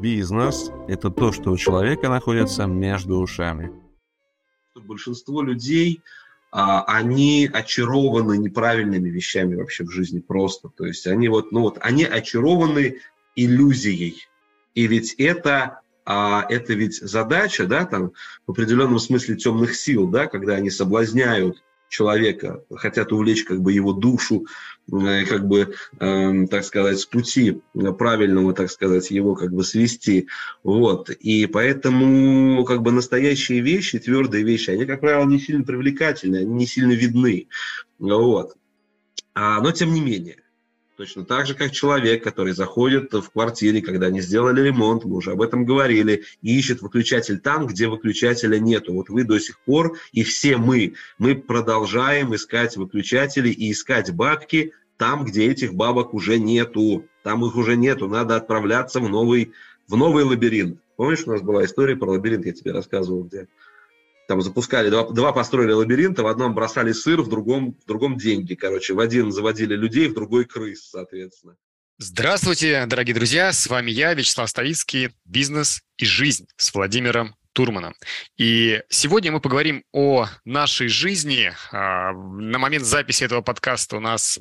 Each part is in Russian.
Бизнес – это то, что у человека находится между ушами. Большинство людей, а, они очарованы неправильными вещами вообще в жизни просто. То есть они вот, ну вот, они очарованы иллюзией. И ведь это а это ведь задача, да, там, в определенном смысле темных сил, да, когда они соблазняют человека, хотят увлечь как бы его душу, э, как бы, э, так сказать, с пути правильного, так сказать, его как бы свести. Вот. И поэтому как бы настоящие вещи, твердые вещи, они, как правило, не сильно привлекательны, они не сильно видны. Вот. А, но тем не менее, Точно так же, как человек, который заходит в квартире, когда они сделали ремонт, мы уже об этом говорили, и ищет выключатель там, где выключателя нету. Вот вы до сих пор, и все мы, мы продолжаем искать выключатели и искать бабки там, где этих бабок уже нету. Там их уже нету, надо отправляться в новый, в новый лабиринт. Помнишь, у нас была история про лабиринт, я тебе рассказывал, где там запускали, два, два построили лабиринта, в одном бросали сыр, в другом, в другом деньги, короче. В один заводили людей, в другой крыс, соответственно. Здравствуйте, дорогие друзья, с вами я, Вячеслав Ставицкий, «Бизнес и жизнь» с Владимиром Турманом. И сегодня мы поговорим о нашей жизни. А, на момент записи этого подкаста у нас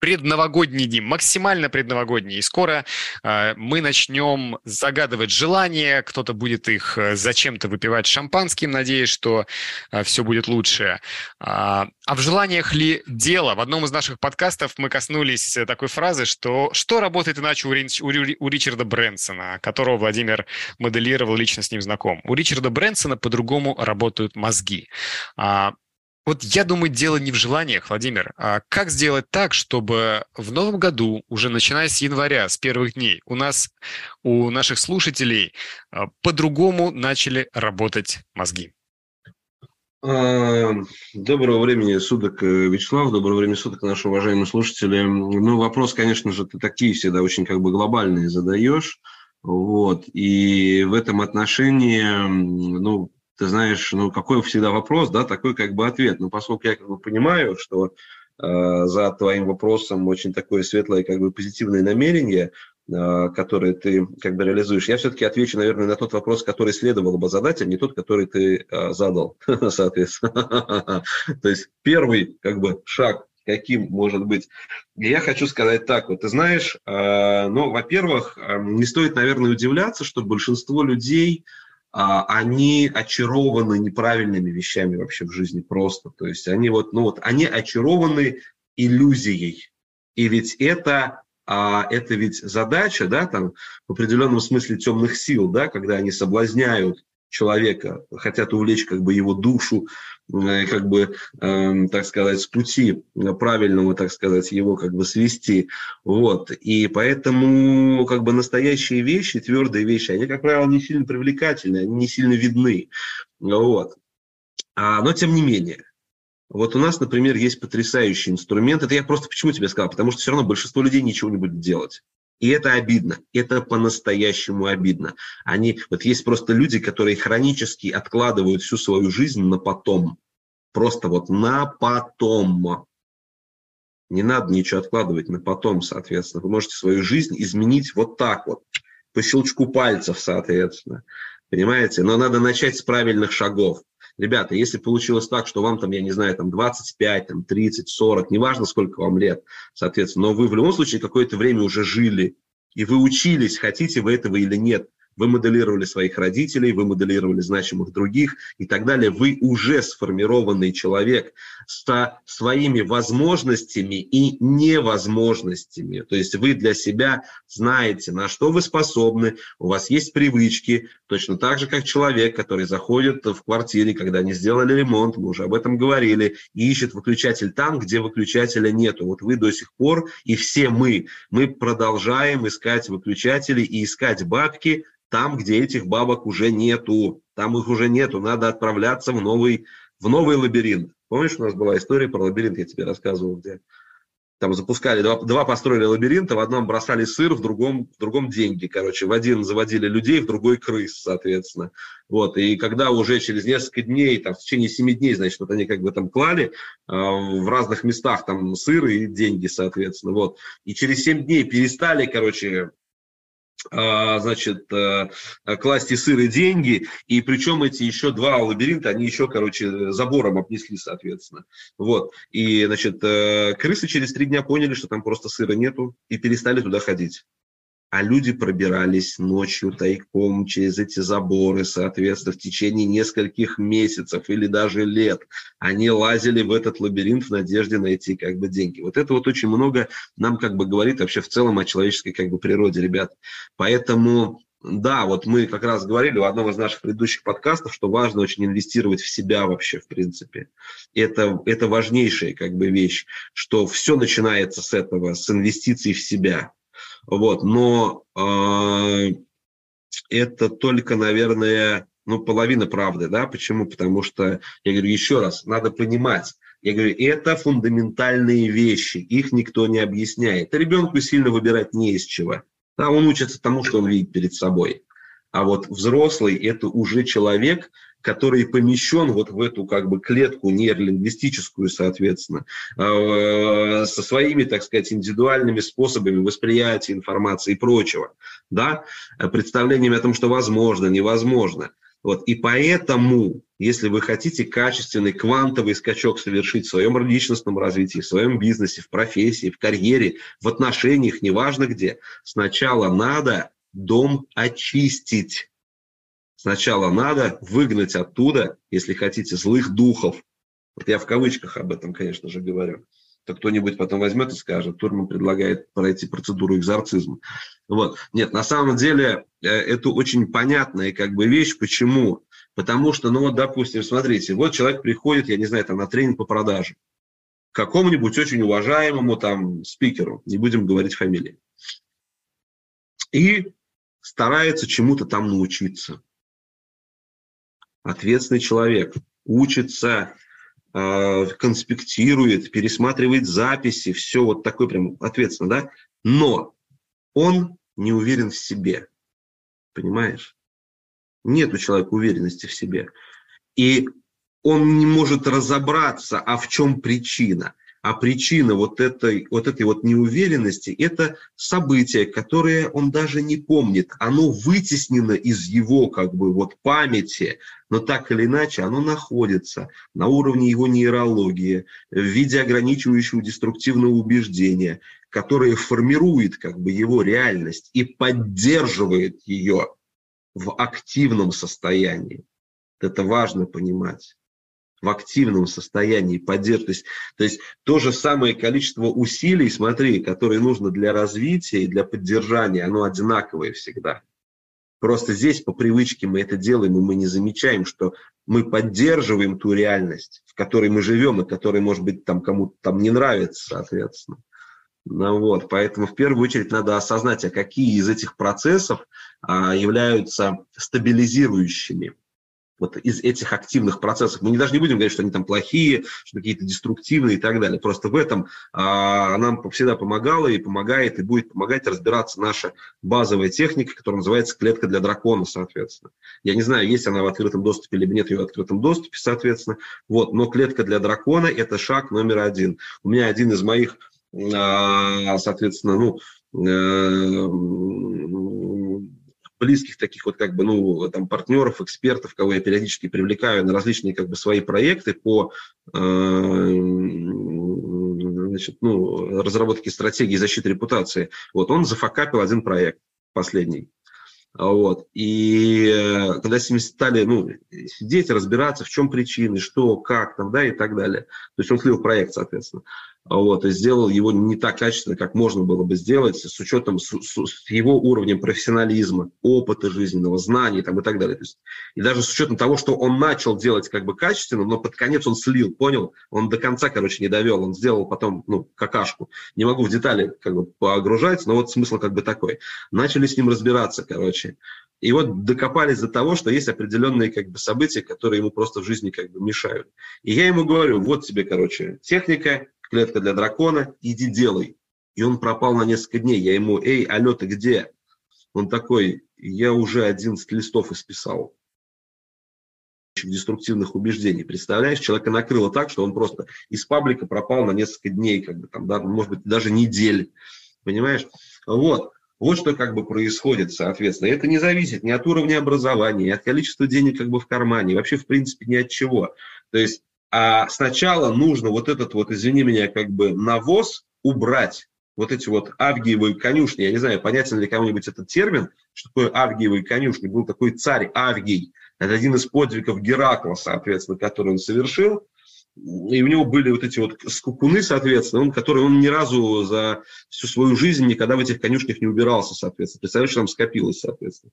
предновогодние дни, максимально предновогодние. И скоро э, мы начнем загадывать желания, кто-то будет их э, зачем-то выпивать шампанским, надеясь, что э, все будет лучше. А, а в желаниях ли дело? В одном из наших подкастов мы коснулись такой фразы, что что работает иначе у, Рин, у, у Ричарда Брэнсона, которого Владимир моделировал, лично с ним знаком. У Ричарда Брэнсона по-другому работают мозги. А, вот я думаю, дело не в желаниях, Владимир. А как сделать так, чтобы в новом году, уже начиная с января, с первых дней, у нас, у наших слушателей а, по-другому начали работать мозги? А, доброго времени суток, э, Вячеслав, доброго времени суток, наши уважаемые слушатели. Ну, вопрос, конечно же, ты такие всегда очень как бы глобальные задаешь. Вот. И в этом отношении, ну, ты знаешь, ну, какой всегда вопрос, да, такой как бы ответ. Но поскольку я как бы понимаю, что э, за твоим вопросом очень такое светлое, как бы позитивное намерение, э, которое ты как бы реализуешь, я все-таки отвечу, наверное, на тот вопрос, который следовало бы задать, а не тот, который ты э, задал, соответственно. То есть первый как бы шаг каким может быть. Я хочу сказать так, вот ты знаешь, э, ну, во-первых, э, не стоит, наверное, удивляться, что большинство людей, они очарованы неправильными вещами вообще в жизни просто. То есть они вот, ну вот, они очарованы иллюзией. И ведь это, а, это ведь задача, да, там, в определенном смысле темных сил, да, когда они соблазняют человека, хотят увлечь как бы его душу, э, как бы, э, так сказать, с пути правильного, так сказать, его как бы свести. Вот. И поэтому как бы настоящие вещи, твердые вещи, они, как правило, не сильно привлекательны, они не сильно видны. Вот. А, но тем не менее, вот у нас, например, есть потрясающий инструмент. Это я просто почему тебе сказал? Потому что все равно большинство людей ничего не будет делать. И это обидно, это по-настоящему обидно. Они, вот есть просто люди, которые хронически откладывают всю свою жизнь на потом. Просто вот на потом. Не надо ничего откладывать на потом, соответственно. Вы можете свою жизнь изменить вот так вот, по щелчку пальцев, соответственно. Понимаете? Но надо начать с правильных шагов ребята, если получилось так, что вам там, я не знаю, там 25, там 30, 40, неважно, сколько вам лет, соответственно, но вы в любом случае какое-то время уже жили, и вы учились, хотите вы этого или нет, вы моделировали своих родителей, вы моделировали значимых других и так далее. Вы уже сформированный человек со своими возможностями и невозможностями. То есть вы для себя знаете, на что вы способны, у вас есть привычки, точно так же, как человек, который заходит в квартире, когда они сделали ремонт, мы уже об этом говорили, и ищет выключатель там, где выключателя нету. Вот вы до сих пор, и все мы, мы продолжаем искать выключатели и искать бабки там, где этих бабок уже нету. Там их уже нету, надо отправляться в новый, в новый лабиринт. Помнишь, у нас была история про лабиринт, я тебе рассказывал, где там запускали, два, два построили лабиринта, в одном бросали сыр, в другом, в другом деньги, короче, в один заводили людей, в другой крыс, соответственно. Вот, и когда уже через несколько дней, там, в течение семи дней, значит, вот они как бы там клали э, в разных местах там сыр и деньги, соответственно, вот, и через семь дней перестали, короче, значит, э, класть и сыр и деньги, и причем эти еще два лабиринта, они еще, короче, забором обнесли, соответственно. Вот, и, значит, э, крысы через три дня поняли, что там просто сыра нету, и перестали туда ходить а люди пробирались ночью тайком через эти заборы, соответственно, в течение нескольких месяцев или даже лет. Они лазили в этот лабиринт в надежде найти как бы деньги. Вот это вот очень много нам как бы говорит вообще в целом о человеческой как бы природе, ребят. Поэтому да, вот мы как раз говорили в одном из наших предыдущих подкастов, что важно очень инвестировать в себя вообще, в принципе. Это, это важнейшая как бы вещь, что все начинается с этого, с инвестиций в себя. Вот, но э, это только, наверное, ну, половина правды, да, почему? Потому что, я говорю, еще раз, надо понимать, я говорю, это фундаментальные вещи, их никто не объясняет. Ребенку сильно выбирать не из чего. Да, он учится тому, что он видит перед собой. А вот взрослый – это уже человек, который помещен вот в эту как бы клетку нейролингвистическую, соответственно, э, со своими, так сказать, индивидуальными способами восприятия информации и прочего, да, представлениями о том, что возможно, невозможно. Вот. И поэтому, если вы хотите качественный квантовый скачок совершить в своем личностном развитии, в своем бизнесе, в профессии, в карьере, в отношениях, неважно где, сначала надо дом очистить. Сначала надо выгнать оттуда, если хотите, злых духов. Вот я в кавычках об этом, конечно же, говорю. То кто-нибудь потом возьмет и скажет, Турман предлагает пройти процедуру экзорцизма. Вот. Нет, на самом деле э, это очень понятная как бы вещь. Почему? Потому что, ну вот, допустим, смотрите, вот человек приходит, я не знаю, там на тренинг по продаже к какому-нибудь очень уважаемому там спикеру, не будем говорить фамилии, и старается чему-то там научиться ответственный человек, учится, э, конспектирует, пересматривает записи, все вот такой прям ответственно, да? Но он не уверен в себе, понимаешь? Нет у человека уверенности в себе. И он не может разобраться, а в чем причина. А причина вот этой, вот этой вот неуверенности – это событие, которое он даже не помнит. Оно вытеснено из его как бы вот памяти, но так или иначе оно находится на уровне его нейрологии в виде ограничивающего деструктивного убеждения, которое формирует как бы его реальность и поддерживает ее в активном состоянии. Это важно понимать в активном состоянии поддерживать. То есть, то есть то же самое количество усилий, смотри, которые нужно для развития и для поддержания, оно одинаковое всегда. Просто здесь по привычке мы это делаем, и мы не замечаем, что мы поддерживаем ту реальность, в которой мы живем, и которая, может быть, там кому-то там не нравится, соответственно. Ну, вот, поэтому в первую очередь надо осознать, а какие из этих процессов а, являются стабилизирующими вот из этих активных процессов. Мы не, даже не будем говорить, что они там плохие, что какие-то деструктивные и так далее. Просто в этом а, нам всегда помогала и помогает, и будет помогать разбираться наша базовая техника, которая называется клетка для дракона, соответственно. Я не знаю, есть она в открытом доступе или нет ее в открытом доступе, соответственно. Вот, но клетка для дракона – это шаг номер один. У меня один из моих, а, соответственно, ну, э, близких таких вот как бы, ну, там, партнеров, экспертов, кого я периодически привлекаю на различные как бы свои проекты по э, значит, ну, разработке стратегии защиты репутации. Вот он зафакапил один проект последний. Вот. И э, когда с ними стали ну, сидеть, разбираться, в чем причины, что, как, там, да, и так далее. То есть он слил проект, соответственно вот, и сделал его не так качественно, как можно было бы сделать, с учетом с, с, с его уровнем профессионализма, опыта жизненного, знаний там, и так далее. То есть, и даже с учетом того, что он начал делать как бы качественно, но под конец он слил, понял? Он до конца, короче, не довел, он сделал потом, ну, какашку. Не могу в детали как бы погружать, но вот смысл как бы такой. Начали с ним разбираться, короче. И вот докопались до того, что есть определенные как бы события, которые ему просто в жизни как бы мешают. И я ему говорю, вот тебе, короче, техника, клетка для дракона, иди делай. И он пропал на несколько дней. Я ему, эй, алло, ты где? Он такой, я уже 11 листов исписал деструктивных убеждений. Представляешь, человека накрыло так, что он просто из паблика пропал на несколько дней, как бы там, да, может быть, даже недель. Понимаешь? Вот. Вот что как бы происходит, соответственно. Это не зависит ни от уровня образования, ни от количества денег как бы в кармане, вообще в принципе ни от чего. То есть а сначала нужно вот этот вот, извини меня, как бы навоз убрать, вот эти вот авгиевые конюшни, я не знаю, понятен ли кому-нибудь этот термин, что такое авгиевые конюшни, был такой царь Авгий, это один из подвигов Геракла, соответственно, который он совершил, и у него были вот эти вот скукуны, соответственно, он, который он ни разу за всю свою жизнь никогда в этих конюшнях не убирался, соответственно. Представляешь, что там скопилось, соответственно.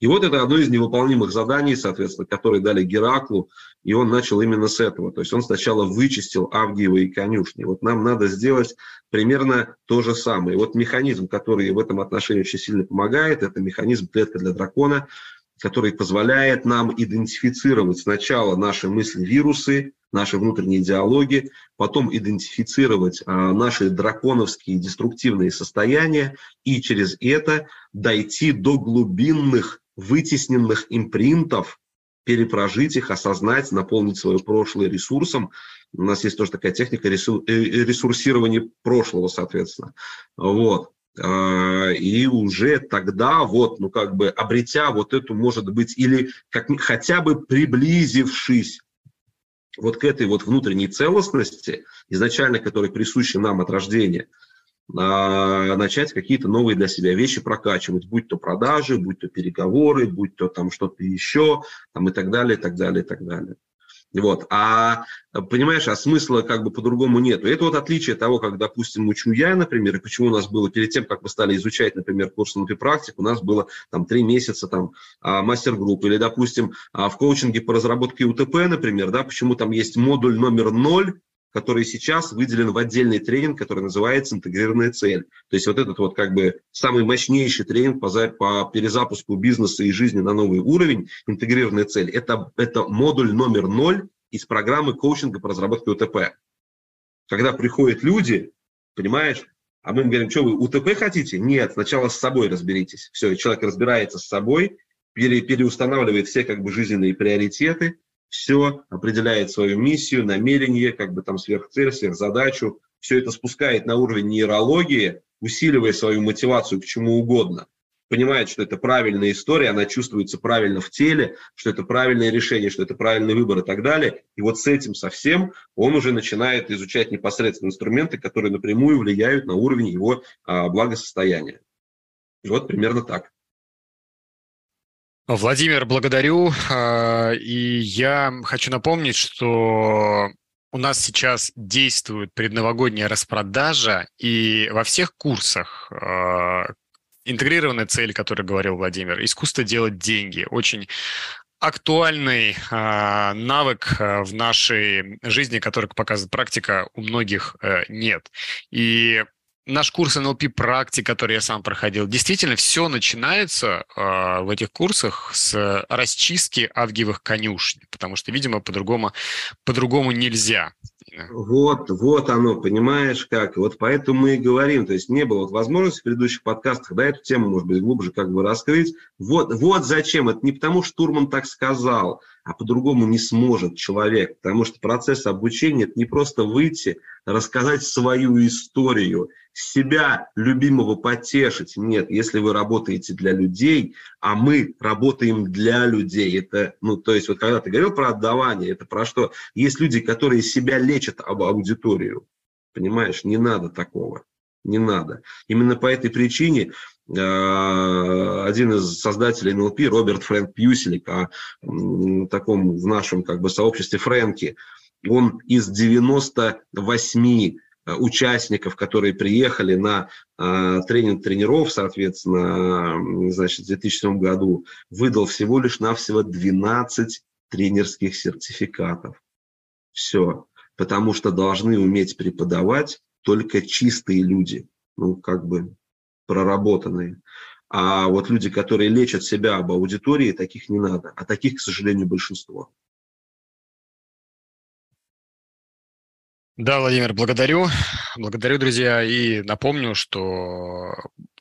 И вот это одно из невыполнимых заданий, соответственно, которые дали Гераклу, и он начал именно с этого. То есть он сначала вычистил Авгиевые конюшни. Вот нам надо сделать примерно то же самое. И вот механизм, который в этом отношении очень сильно помогает, это механизм клетка для дракона – который позволяет нам идентифицировать сначала наши мысли-вирусы, наши внутренние диалоги, потом идентифицировать а, наши драконовские деструктивные состояния и через это дойти до глубинных вытесненных импринтов, перепрожить их, осознать, наполнить свое прошлое ресурсом. У нас есть тоже такая техника э, ресурсирования прошлого, соответственно. Вот. А, и уже тогда вот, ну как бы обретя вот эту, может быть, или как, хотя бы приблизившись вот к этой вот внутренней целостности, изначально которая присуща нам от рождения, начать какие-то новые для себя вещи прокачивать, будь то продажи, будь то переговоры, будь то там что-то еще, там и так далее, и так далее, и так далее. Вот. А, понимаешь, а смысла как бы по-другому нет. Это вот отличие того, как, допустим, учу я, например, и почему у нас было перед тем, как мы стали изучать, например, курс на практику, у нас было там три месяца там а, мастер-групп. Или, допустим, а, в коучинге по разработке УТП, например, да, почему там есть модуль номер ноль, который сейчас выделен в отдельный тренинг, который называется «Интегрированная цель». То есть вот этот вот как бы самый мощнейший тренинг по, по перезапуску бизнеса и жизни на новый уровень, «Интегрированная цель», это, это модуль номер ноль из программы коучинга по разработке УТП. Когда приходят люди, понимаешь, а мы им говорим, что вы УТП хотите? Нет, сначала с собой разберитесь. Все, человек разбирается с собой, пере, переустанавливает все как бы жизненные приоритеты, все, определяет свою миссию, намерение, как бы там сверхцель, сверхзадачу, все это спускает на уровень нейрологии, усиливая свою мотивацию к чему угодно. Понимает, что это правильная история, она чувствуется правильно в теле, что это правильное решение, что это правильный выбор и так далее. И вот с этим совсем он уже начинает изучать непосредственно инструменты, которые напрямую влияют на уровень его а, благосостояния. И вот примерно так. Владимир, благодарю. А, и я хочу напомнить, что у нас сейчас действует предновогодняя распродажа, и во всех курсах а, интегрированная цель, о которой говорил Владимир, искусство делать деньги, очень актуальный э, навык в нашей жизни, который, показывает практика, у многих э, нет. И наш курс НЛП практик, который я сам проходил, действительно все начинается э, в этих курсах с расчистки авгиевых конюшен, потому что, видимо, по-другому по-другому нельзя. Вот, вот оно, понимаешь, как. Вот поэтому мы и говорим. То есть не было возможности в предыдущих подкастах, да, эту тему, может быть, глубже как бы раскрыть. Вот, вот зачем. Это не потому, что Штурман так сказал, а по-другому не сможет человек. Потому что процесс обучения – это не просто выйти, рассказать свою историю – себя любимого потешить. Нет, если вы работаете для людей, а мы работаем для людей. Это, ну, то есть, вот когда ты говорил про отдавание, это про что? Есть люди, которые себя лечат об аудиторию. Понимаешь, не надо такого. Не надо. Именно по этой причине э, один из создателей НЛП, Роберт Фрэнк Пьюселик, о таком в нашем как бы сообществе Фрэнки, он из 98 Э, участников, которые приехали на э, тренинг тренеров, соответственно, значит, в 2007 году, выдал всего лишь навсего 12 тренерских сертификатов. Все. Потому что должны уметь преподавать только чистые люди, ну, как бы проработанные. А вот люди, которые лечат себя об аудитории, таких не надо. А таких, к сожалению, большинство. Да, Владимир, благодарю. Благодарю, друзья. И напомню, что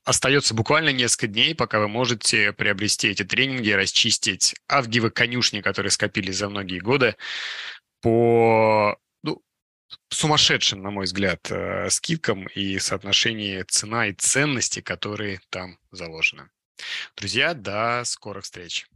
остается буквально несколько дней, пока вы можете приобрести эти тренинги, расчистить авгиевы конюшни, которые скопились за многие годы, по сумасшедшим, на мой взгляд, э, скидкам и соотношении цена и ценности, которые там заложены. Друзья, до скорых встреч.